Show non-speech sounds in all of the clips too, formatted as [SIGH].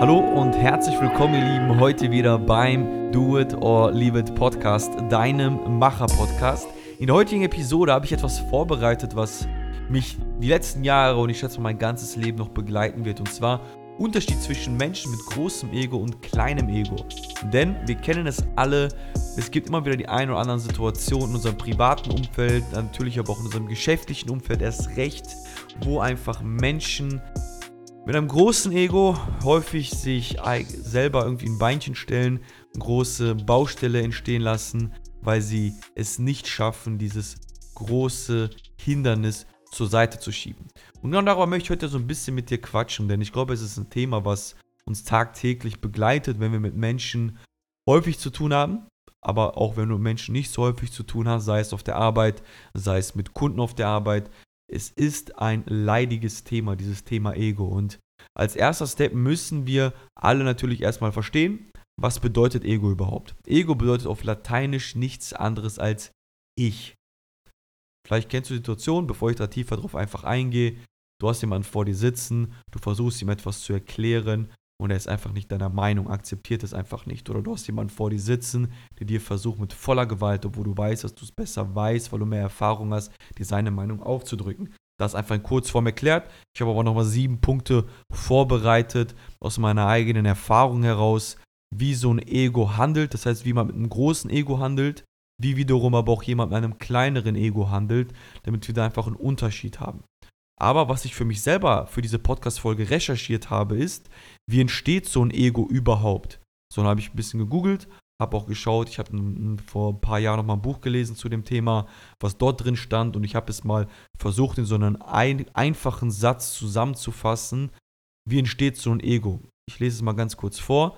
Hallo und herzlich willkommen, ihr Lieben, heute wieder beim Do It or Leave It Podcast, deinem Macher-Podcast. In der heutigen Episode habe ich etwas vorbereitet, was mich die letzten Jahre und ich schätze mein ganzes Leben noch begleiten wird. Und zwar Unterschied zwischen Menschen mit großem Ego und kleinem Ego. Denn wir kennen es alle, es gibt immer wieder die ein oder anderen Situationen in unserem privaten Umfeld, natürlich aber auch in unserem geschäftlichen Umfeld erst recht, wo einfach Menschen mit einem großen Ego häufig sich selber irgendwie ein Beinchen stellen, große Baustelle entstehen lassen, weil sie es nicht schaffen, dieses große Hindernis zur Seite zu schieben. Und genau darüber möchte ich heute so ein bisschen mit dir quatschen, denn ich glaube, es ist ein Thema, was uns tagtäglich begleitet, wenn wir mit Menschen häufig zu tun haben, aber auch wenn du mit Menschen nicht so häufig zu tun hast, sei es auf der Arbeit, sei es mit Kunden auf der Arbeit, es ist ein leidiges Thema, dieses Thema Ego. Und als erster Step müssen wir alle natürlich erstmal verstehen, was bedeutet Ego überhaupt. Ego bedeutet auf Lateinisch nichts anderes als ich. Vielleicht kennst du die Situation, bevor ich da tiefer drauf einfach eingehe. Du hast jemanden vor dir sitzen, du versuchst ihm etwas zu erklären und er ist einfach nicht deiner Meinung, akzeptiert es einfach nicht. Oder du hast jemanden vor dir sitzen, der dir versucht mit voller Gewalt, obwohl du weißt, dass du es besser weißt, weil du mehr Erfahrung hast, dir seine Meinung aufzudrücken. Das einfach in Kurzform erklärt. Ich habe aber nochmal sieben Punkte vorbereitet aus meiner eigenen Erfahrung heraus, wie so ein Ego handelt. Das heißt, wie man mit einem großen Ego handelt, wie wiederum aber auch jemand mit einem kleineren Ego handelt, damit wir da einfach einen Unterschied haben. Aber was ich für mich selber für diese Podcast-Folge recherchiert habe, ist, wie entsteht so ein Ego überhaupt? So, dann habe ich ein bisschen gegoogelt, habe auch geschaut, ich habe vor ein paar Jahren noch mal ein Buch gelesen zu dem Thema, was dort drin stand und ich habe es mal versucht, in so einen ein, einfachen Satz zusammenzufassen. Wie entsteht so ein Ego? Ich lese es mal ganz kurz vor.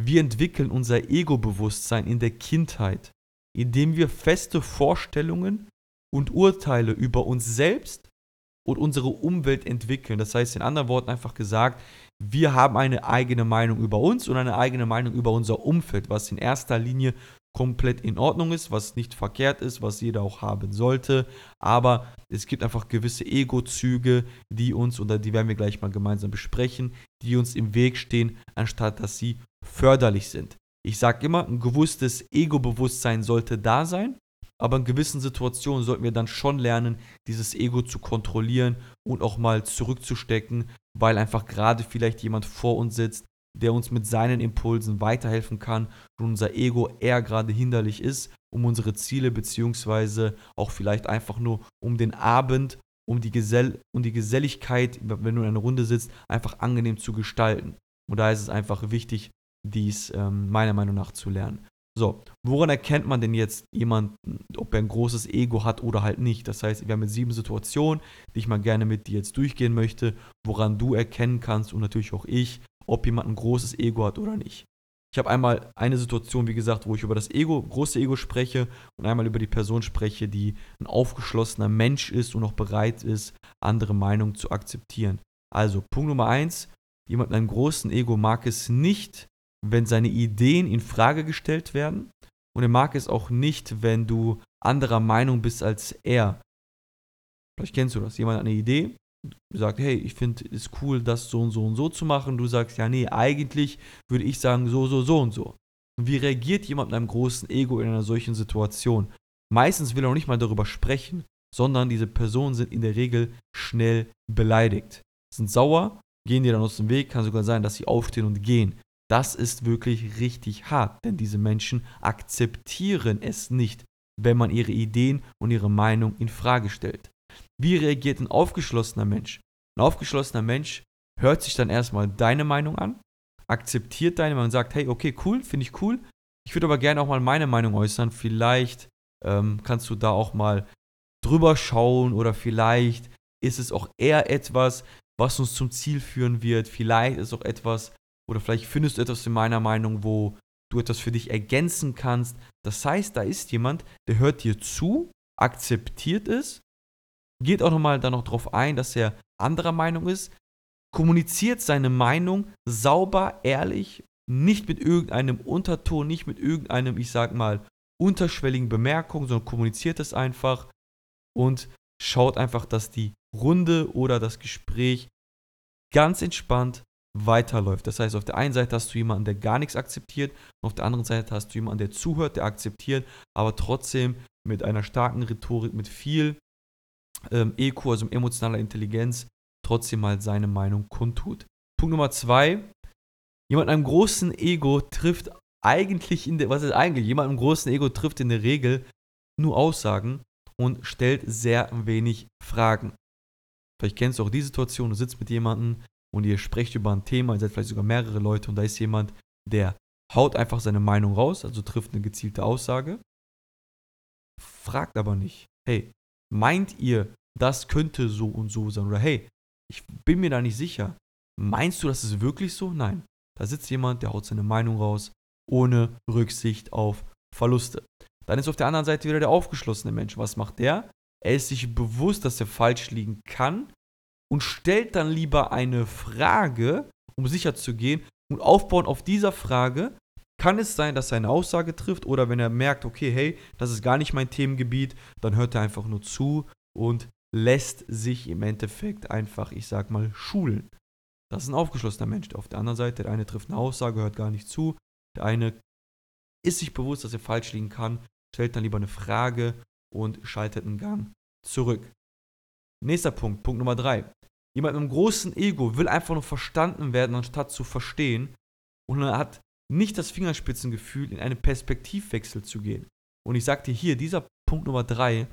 Wir entwickeln unser Ego-Bewusstsein in der Kindheit, indem wir feste Vorstellungen und Urteile über uns selbst und unsere Umwelt entwickeln. Das heißt in anderen Worten einfach gesagt, wir haben eine eigene Meinung über uns und eine eigene Meinung über unser Umfeld, was in erster Linie komplett in Ordnung ist, was nicht verkehrt ist, was jeder auch haben sollte. Aber es gibt einfach gewisse Ego-Züge, die uns, oder die werden wir gleich mal gemeinsam besprechen, die uns im Weg stehen, anstatt dass sie förderlich sind. Ich sage immer, ein gewusstes Ego-Bewusstsein sollte da sein, aber in gewissen Situationen sollten wir dann schon lernen, dieses Ego zu kontrollieren und auch mal zurückzustecken, weil einfach gerade vielleicht jemand vor uns sitzt, der uns mit seinen Impulsen weiterhelfen kann und unser Ego eher gerade hinderlich ist, um unsere Ziele beziehungsweise auch vielleicht einfach nur um den Abend, um die, Gesell um die Geselligkeit, wenn du in einer Runde sitzt, einfach angenehm zu gestalten. Und da ist es einfach wichtig, dies ähm, meiner Meinung nach zu lernen. So, woran erkennt man denn jetzt jemanden, ob er ein großes Ego hat oder halt nicht? Das heißt, wir haben jetzt sieben Situationen, die ich mal gerne mit dir jetzt durchgehen möchte, woran du erkennen kannst und natürlich auch ich, ob jemand ein großes Ego hat oder nicht. Ich habe einmal eine Situation, wie gesagt, wo ich über das Ego, große Ego spreche und einmal über die Person spreche, die ein aufgeschlossener Mensch ist und auch bereit ist, andere Meinungen zu akzeptieren. Also, Punkt Nummer eins, jemand mit einem großen Ego mag es nicht, wenn seine Ideen in Frage gestellt werden und er mag es auch nicht, wenn du anderer Meinung bist als er. Vielleicht kennst du das. Jemand hat eine Idee, sagt, hey, ich finde es cool, das so und so und so zu machen. Du sagst, ja, nee, eigentlich würde ich sagen, so, so, so und so. Und wie reagiert jemand mit einem großen Ego in einer solchen Situation? Meistens will er auch nicht mal darüber sprechen, sondern diese Personen sind in der Regel schnell beleidigt, sind sauer, gehen dir dann aus dem Weg, kann sogar sein, dass sie aufstehen und gehen. Das ist wirklich richtig hart, denn diese Menschen akzeptieren es nicht, wenn man ihre Ideen und ihre Meinung in Frage stellt. Wie reagiert ein aufgeschlossener Mensch? Ein aufgeschlossener Mensch hört sich dann erstmal deine Meinung an, akzeptiert deine Meinung und sagt, hey, okay, cool, finde ich cool. Ich würde aber gerne auch mal meine Meinung äußern. Vielleicht ähm, kannst du da auch mal drüber schauen oder vielleicht ist es auch eher etwas, was uns zum Ziel führen wird. Vielleicht ist auch etwas, oder vielleicht findest du etwas in meiner Meinung, wo du etwas für dich ergänzen kannst. Das heißt, da ist jemand, der hört dir zu, akzeptiert es, geht auch nochmal da noch drauf ein, dass er anderer Meinung ist, kommuniziert seine Meinung sauber, ehrlich, nicht mit irgendeinem Unterton, nicht mit irgendeinem, ich sag mal, unterschwelligen Bemerkung, sondern kommuniziert es einfach und schaut einfach, dass die Runde oder das Gespräch ganz entspannt weiterläuft. Das heißt, auf der einen Seite hast du jemanden, der gar nichts akzeptiert, und auf der anderen Seite hast du jemanden, der zuhört, der akzeptiert, aber trotzdem mit einer starken Rhetorik, mit viel ähm, EQ, also emotionaler Intelligenz, trotzdem mal seine Meinung kundtut. Punkt Nummer zwei, jemand mit einem großen Ego trifft eigentlich in der, was ist eigentlich, jemand mit einem großen Ego trifft in der Regel nur Aussagen und stellt sehr wenig Fragen. Vielleicht kennst du auch die Situation, du sitzt mit jemandem und ihr sprecht über ein Thema, ihr seid vielleicht sogar mehrere Leute und da ist jemand, der haut einfach seine Meinung raus, also trifft eine gezielte Aussage, fragt aber nicht, hey, meint ihr, das könnte so und so sein? Oder hey, ich bin mir da nicht sicher. Meinst du, das ist wirklich so? Nein. Da sitzt jemand, der haut seine Meinung raus, ohne Rücksicht auf Verluste. Dann ist auf der anderen Seite wieder der aufgeschlossene Mensch. Was macht der? Er ist sich bewusst, dass er falsch liegen kann und stellt dann lieber eine Frage, um sicher zu gehen. Und aufbauen auf dieser Frage kann es sein, dass er eine Aussage trifft oder wenn er merkt, okay, hey, das ist gar nicht mein Themengebiet, dann hört er einfach nur zu und lässt sich im Endeffekt einfach, ich sag mal, schulen. Das ist ein aufgeschlossener Mensch. Auf der anderen Seite, der eine trifft eine Aussage, hört gar nicht zu. Der eine ist sich bewusst, dass er falsch liegen kann, stellt dann lieber eine Frage und schaltet einen Gang zurück. Nächster Punkt, Punkt Nummer drei. Jemand mit einem großen Ego will einfach nur verstanden werden, anstatt zu verstehen. Und er hat nicht das Fingerspitzengefühl, in einen Perspektivwechsel zu gehen. Und ich sagte hier, dieser Punkt Nummer drei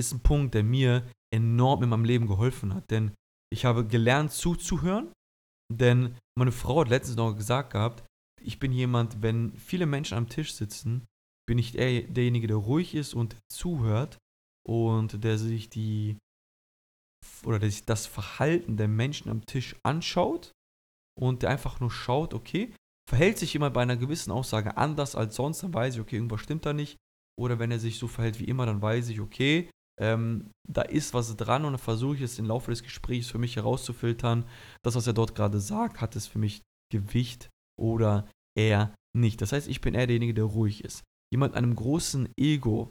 ist ein Punkt, der mir enorm in meinem Leben geholfen hat. Denn ich habe gelernt zuzuhören. Denn meine Frau hat letztens noch gesagt gehabt, ich bin jemand, wenn viele Menschen am Tisch sitzen, bin ich der, derjenige, der ruhig ist und zuhört und der sich die oder der sich das Verhalten der Menschen am Tisch anschaut und der einfach nur schaut, okay, verhält sich jemand bei einer gewissen Aussage anders als sonst, dann weiß ich, okay, irgendwas stimmt da nicht. Oder wenn er sich so verhält wie immer, dann weiß ich, okay, ähm, da ist was dran und dann versuche ich es im Laufe des Gesprächs für mich herauszufiltern. Das, was er dort gerade sagt, hat es für mich Gewicht oder eher nicht. Das heißt, ich bin eher derjenige, der ruhig ist. Jemand mit einem großen Ego,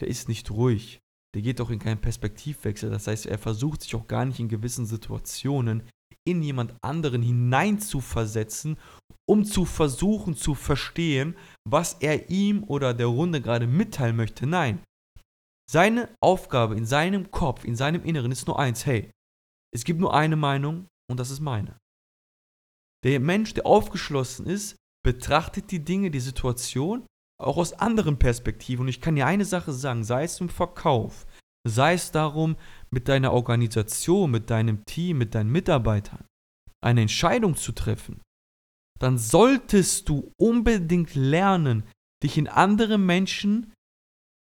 der ist nicht ruhig. Der geht auch in keinen Perspektivwechsel. Das heißt, er versucht sich auch gar nicht in gewissen Situationen in jemand anderen hineinzuversetzen, um zu versuchen zu verstehen, was er ihm oder der Runde gerade mitteilen möchte. Nein. Seine Aufgabe in seinem Kopf, in seinem Inneren ist nur eins, hey, es gibt nur eine Meinung und das ist meine. Der Mensch, der aufgeschlossen ist, betrachtet die Dinge, die Situation auch aus anderen Perspektiven. Und ich kann dir eine Sache sagen, sei es im Verkauf, sei es darum, mit deiner Organisation, mit deinem Team, mit deinen Mitarbeitern eine Entscheidung zu treffen, dann solltest du unbedingt lernen, dich in andere Menschen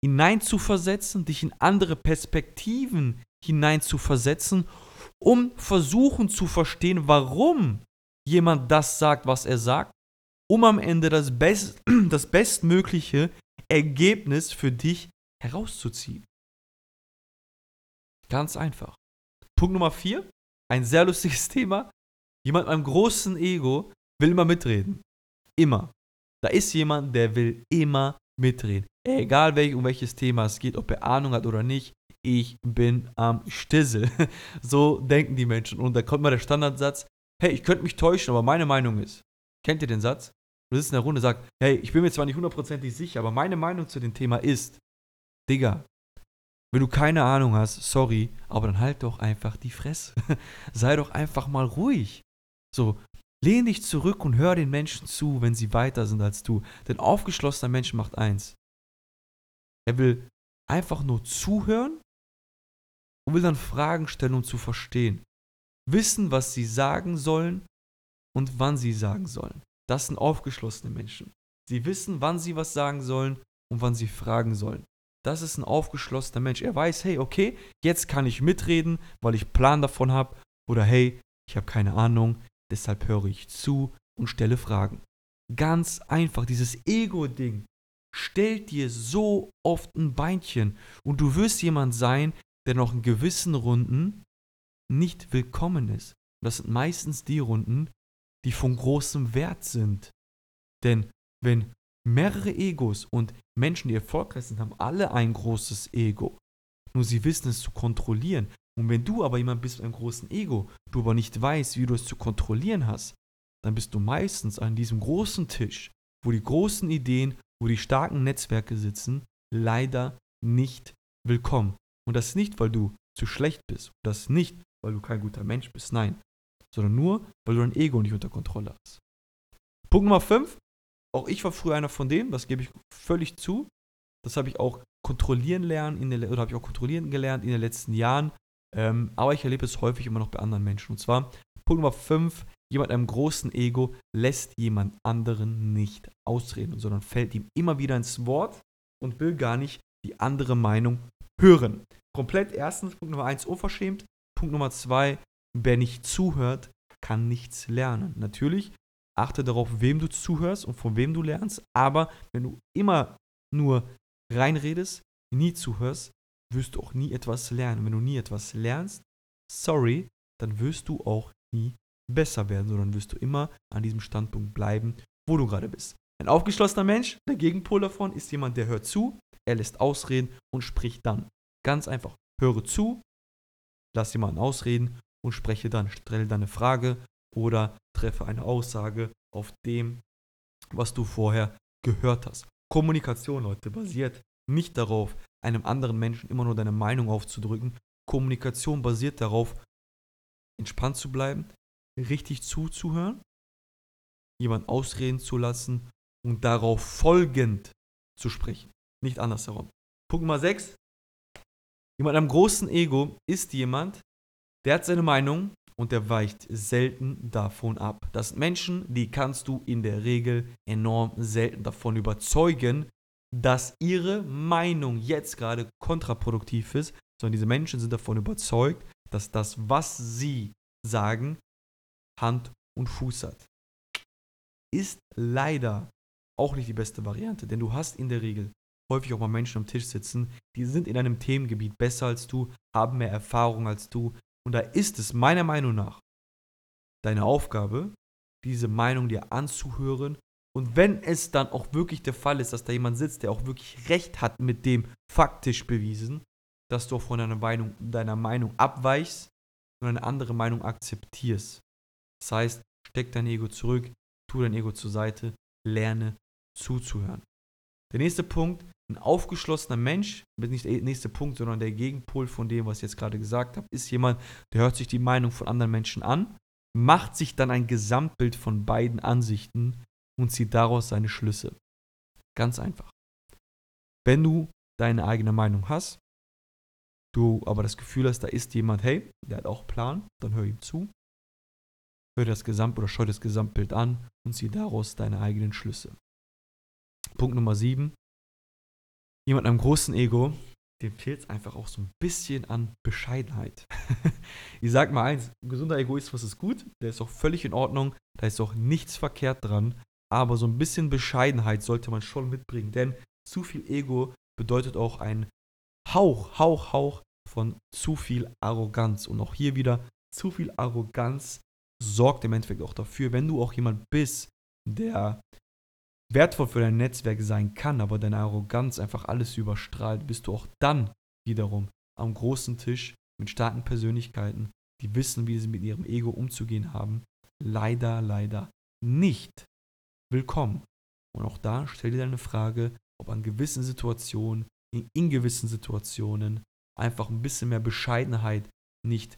hineinzuversetzen, dich in andere Perspektiven hineinzuversetzen, um versuchen zu verstehen, warum jemand das sagt, was er sagt um am Ende das, best, [CLEARS THROAT] das bestmögliche Ergebnis für dich herauszuziehen. Ganz einfach. Punkt Nummer vier, ein sehr lustiges [LAUGHS] Thema. Jemand mit einem großen Ego will immer mitreden. Immer. Da ist jemand, der will immer mitreden. Egal welch, um welches Thema es geht, ob er Ahnung hat oder nicht, ich bin am Stissel. [LAUGHS] so denken die Menschen. Und da kommt mal der Standardsatz, hey, ich könnte mich täuschen, aber meine Meinung ist. Kennt ihr den Satz? Du sitzt in der Runde und sagst, hey, ich bin mir zwar nicht hundertprozentig sicher, aber meine Meinung zu dem Thema ist, Digga, wenn du keine Ahnung hast, sorry, aber dann halt doch einfach die Fresse. [LAUGHS] Sei doch einfach mal ruhig. So, lehn dich zurück und hör den Menschen zu, wenn sie weiter sind als du. Denn aufgeschlossener Mensch macht eins. Er will einfach nur zuhören und will dann Fragen stellen, um zu verstehen. Wissen, was sie sagen sollen und wann sie sagen sollen. Das sind aufgeschlossene Menschen. Sie wissen, wann sie was sagen sollen und wann sie fragen sollen. Das ist ein aufgeschlossener Mensch. Er weiß, hey, okay, jetzt kann ich mitreden, weil ich Plan davon habe. Oder hey, ich habe keine Ahnung, deshalb höre ich zu und stelle Fragen. Ganz einfach, dieses Ego-Ding stellt dir so oft ein Beinchen und du wirst jemand sein, der noch in gewissen Runden nicht willkommen ist. Das sind meistens die Runden, die von großem Wert sind. Denn wenn mehrere Egos und Menschen, die erfolgreich sind, haben alle ein großes Ego. Nur sie wissen es zu kontrollieren. Und wenn du aber jemand bist mit einem großen Ego, du aber nicht weißt, wie du es zu kontrollieren hast, dann bist du meistens an diesem großen Tisch, wo die großen Ideen, wo die starken Netzwerke sitzen, leider nicht willkommen. Und das nicht, weil du zu schlecht bist. Das nicht, weil du kein guter Mensch bist. Nein. Sondern nur, weil du dein Ego nicht unter Kontrolle hast. Punkt Nummer 5. Auch ich war früher einer von denen, das gebe ich völlig zu. Das habe ich auch kontrollieren lernen, in der, oder habe ich auch kontrollieren gelernt in den letzten Jahren. Ähm, aber ich erlebe es häufig immer noch bei anderen Menschen. Und zwar, Punkt Nummer 5, jemand mit einem großen Ego lässt jemand anderen nicht ausreden, sondern fällt ihm immer wieder ins Wort und will gar nicht die andere Meinung hören. Komplett erstens, Punkt Nummer 1, unverschämt. Punkt Nummer 2, wer nicht zuhört, kann nichts lernen. Natürlich, achte darauf, wem du zuhörst und von wem du lernst, aber wenn du immer nur reinredest, nie zuhörst, wirst du auch nie etwas lernen. Wenn du nie etwas lernst, sorry, dann wirst du auch nie besser werden, sondern wirst du immer an diesem Standpunkt bleiben, wo du gerade bist. Ein aufgeschlossener Mensch, der Gegenpol davon, ist jemand, der hört zu, er lässt ausreden und spricht dann. Ganz einfach, höre zu, lass jemanden ausreden und spreche dann, stelle deine Frage oder treffe eine Aussage auf dem, was du vorher gehört hast. Kommunikation, Leute, basiert nicht darauf, einem anderen Menschen immer nur deine Meinung aufzudrücken. Kommunikation basiert darauf, entspannt zu bleiben, richtig zuzuhören, jemanden ausreden zu lassen und darauf folgend zu sprechen. Nicht andersherum. Punkt Nummer 6. Jemand am großen Ego ist jemand, der hat seine Meinung und der weicht selten davon ab. Das sind Menschen, die kannst du in der Regel enorm selten davon überzeugen, dass ihre Meinung jetzt gerade kontraproduktiv ist, sondern diese Menschen sind davon überzeugt, dass das, was sie sagen, Hand und Fuß hat. Ist leider auch nicht die beste Variante, denn du hast in der Regel häufig auch mal Menschen am Tisch sitzen, die sind in einem Themengebiet besser als du, haben mehr Erfahrung als du. Und da ist es meiner Meinung nach deine Aufgabe, diese Meinung dir anzuhören. Und wenn es dann auch wirklich der Fall ist, dass da jemand sitzt, der auch wirklich recht hat mit dem faktisch bewiesen, dass du auch von deiner Meinung, deiner Meinung abweichst und eine andere Meinung akzeptierst. Das heißt, steck dein Ego zurück, tu dein Ego zur Seite, lerne zuzuhören. Der nächste Punkt, ein aufgeschlossener Mensch, nicht der nächste Punkt, sondern der Gegenpol von dem, was ich jetzt gerade gesagt habe, ist jemand, der hört sich die Meinung von anderen Menschen an, macht sich dann ein Gesamtbild von beiden Ansichten und zieht daraus seine Schlüsse. Ganz einfach. Wenn du deine eigene Meinung hast, du aber das Gefühl hast, da ist jemand, hey, der hat auch einen Plan, dann hör ihm zu, hör das Gesamt oder schau das Gesamtbild an und zieh daraus deine eigenen Schlüsse. Punkt Nummer 7. Jemand einem großen Ego, dem fehlt es einfach auch so ein bisschen an Bescheidenheit. [LAUGHS] ich sag mal eins, gesunder Egoismus ist gut, der ist auch völlig in Ordnung, da ist auch nichts verkehrt dran, aber so ein bisschen Bescheidenheit sollte man schon mitbringen, denn zu viel Ego bedeutet auch ein Hauch, Hauch, Hauch von zu viel Arroganz. Und auch hier wieder, zu viel Arroganz sorgt im Endeffekt auch dafür, wenn du auch jemand bist, der wertvoll für dein Netzwerk sein kann, aber deine Arroganz einfach alles überstrahlt, bist du auch dann wiederum am großen Tisch mit starken Persönlichkeiten, die wissen, wie sie mit ihrem Ego umzugehen haben, leider, leider nicht willkommen. Und auch da stell dir deine Frage, ob an gewissen Situationen, in, in gewissen Situationen einfach ein bisschen mehr Bescheidenheit nicht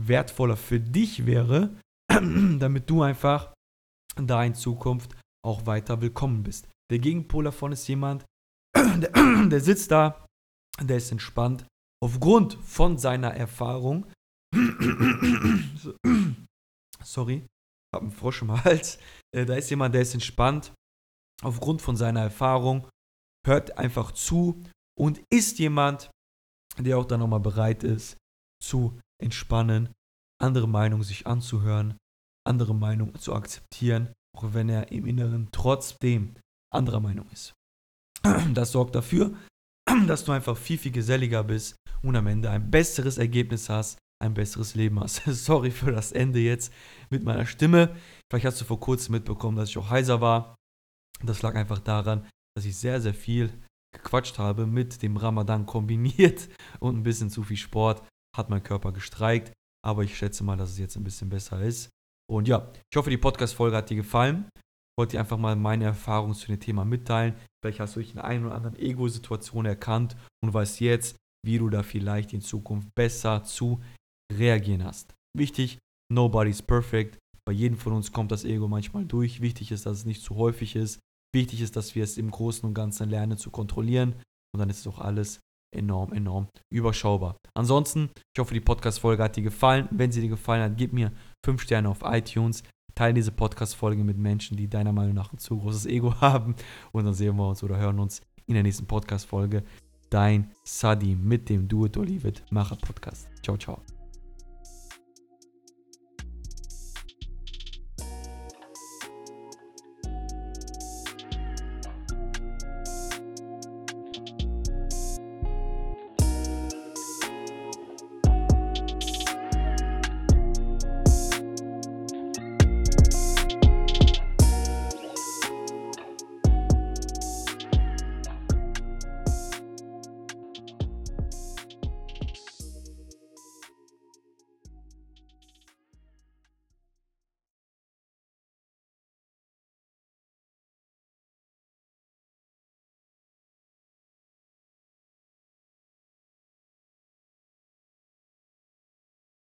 wertvoller für dich wäre, [CLEARS THROAT] damit du einfach da in Zukunft auch weiter willkommen bist. Der Gegenpol davon ist jemand, [CLEARS THROAT] der, [CLEARS THROAT] der sitzt da, der ist entspannt, aufgrund von seiner Erfahrung. [CLEARS THROAT] Sorry, hab einen Frosch im Hals. Äh, da ist jemand, der ist entspannt, aufgrund von seiner Erfahrung, hört einfach zu und ist jemand, der auch dann nochmal bereit ist, zu entspannen, andere Meinungen sich anzuhören, andere Meinungen zu akzeptieren auch wenn er im Inneren trotzdem anderer Meinung ist. [CLEARS THROAT] Das sorgt dafür, [CLEARS THROAT] dass du einfach viel, viel geselliger bist und am Ende ein besseres Ergebnis hast, ein besseres Leben hast. [LAUGHS] Sorry für das Ende jetzt mit meiner Stimme. Vielleicht hast du vor kurzem mitbekommen, dass ich auch heiser war. Das lag einfach daran, dass ich sehr, sehr viel gequatscht habe mit dem Ramadan kombiniert [LAUGHS] und ein bisschen zu viel Sport. hat mein Körper gestreikt. Aber ich schätze mal, dass es jetzt ein bisschen besser ist. Und ja, ich hoffe, die Podcast-Folge hat dir gefallen. Ich wollte dir einfach mal meine Erfahrungen zu dem Thema mitteilen. Vielleicht hast du dich in einer oder anderen Ego-Situation erkannt und weißt jetzt, wie du da vielleicht in Zukunft besser zu reagieren hast. Wichtig, nobody's perfect. Bei jedem von uns kommt das Ego manchmal durch. Wichtig ist, dass es nicht zu häufig ist. Wichtig ist, dass wir es im Großen und Ganzen lernen zu kontrollieren. Und dann ist es auch alles enorm, enorm überschaubar. Ansonsten, ich hoffe, die Podcast-Folge hat dir gefallen. Wenn sie dir gefallen hat, gib mir 5 Sterne auf iTunes. Teile diese Podcast-Folge mit Menschen, die deiner Meinung nach ein zu großes Ego [LAUGHS] haben. Und dann sehen wir uns oder hören uns in der nächsten Podcast-Folge. Dein Sadi mit dem Do It or Leave It Macher Podcast. Ciao, ciao.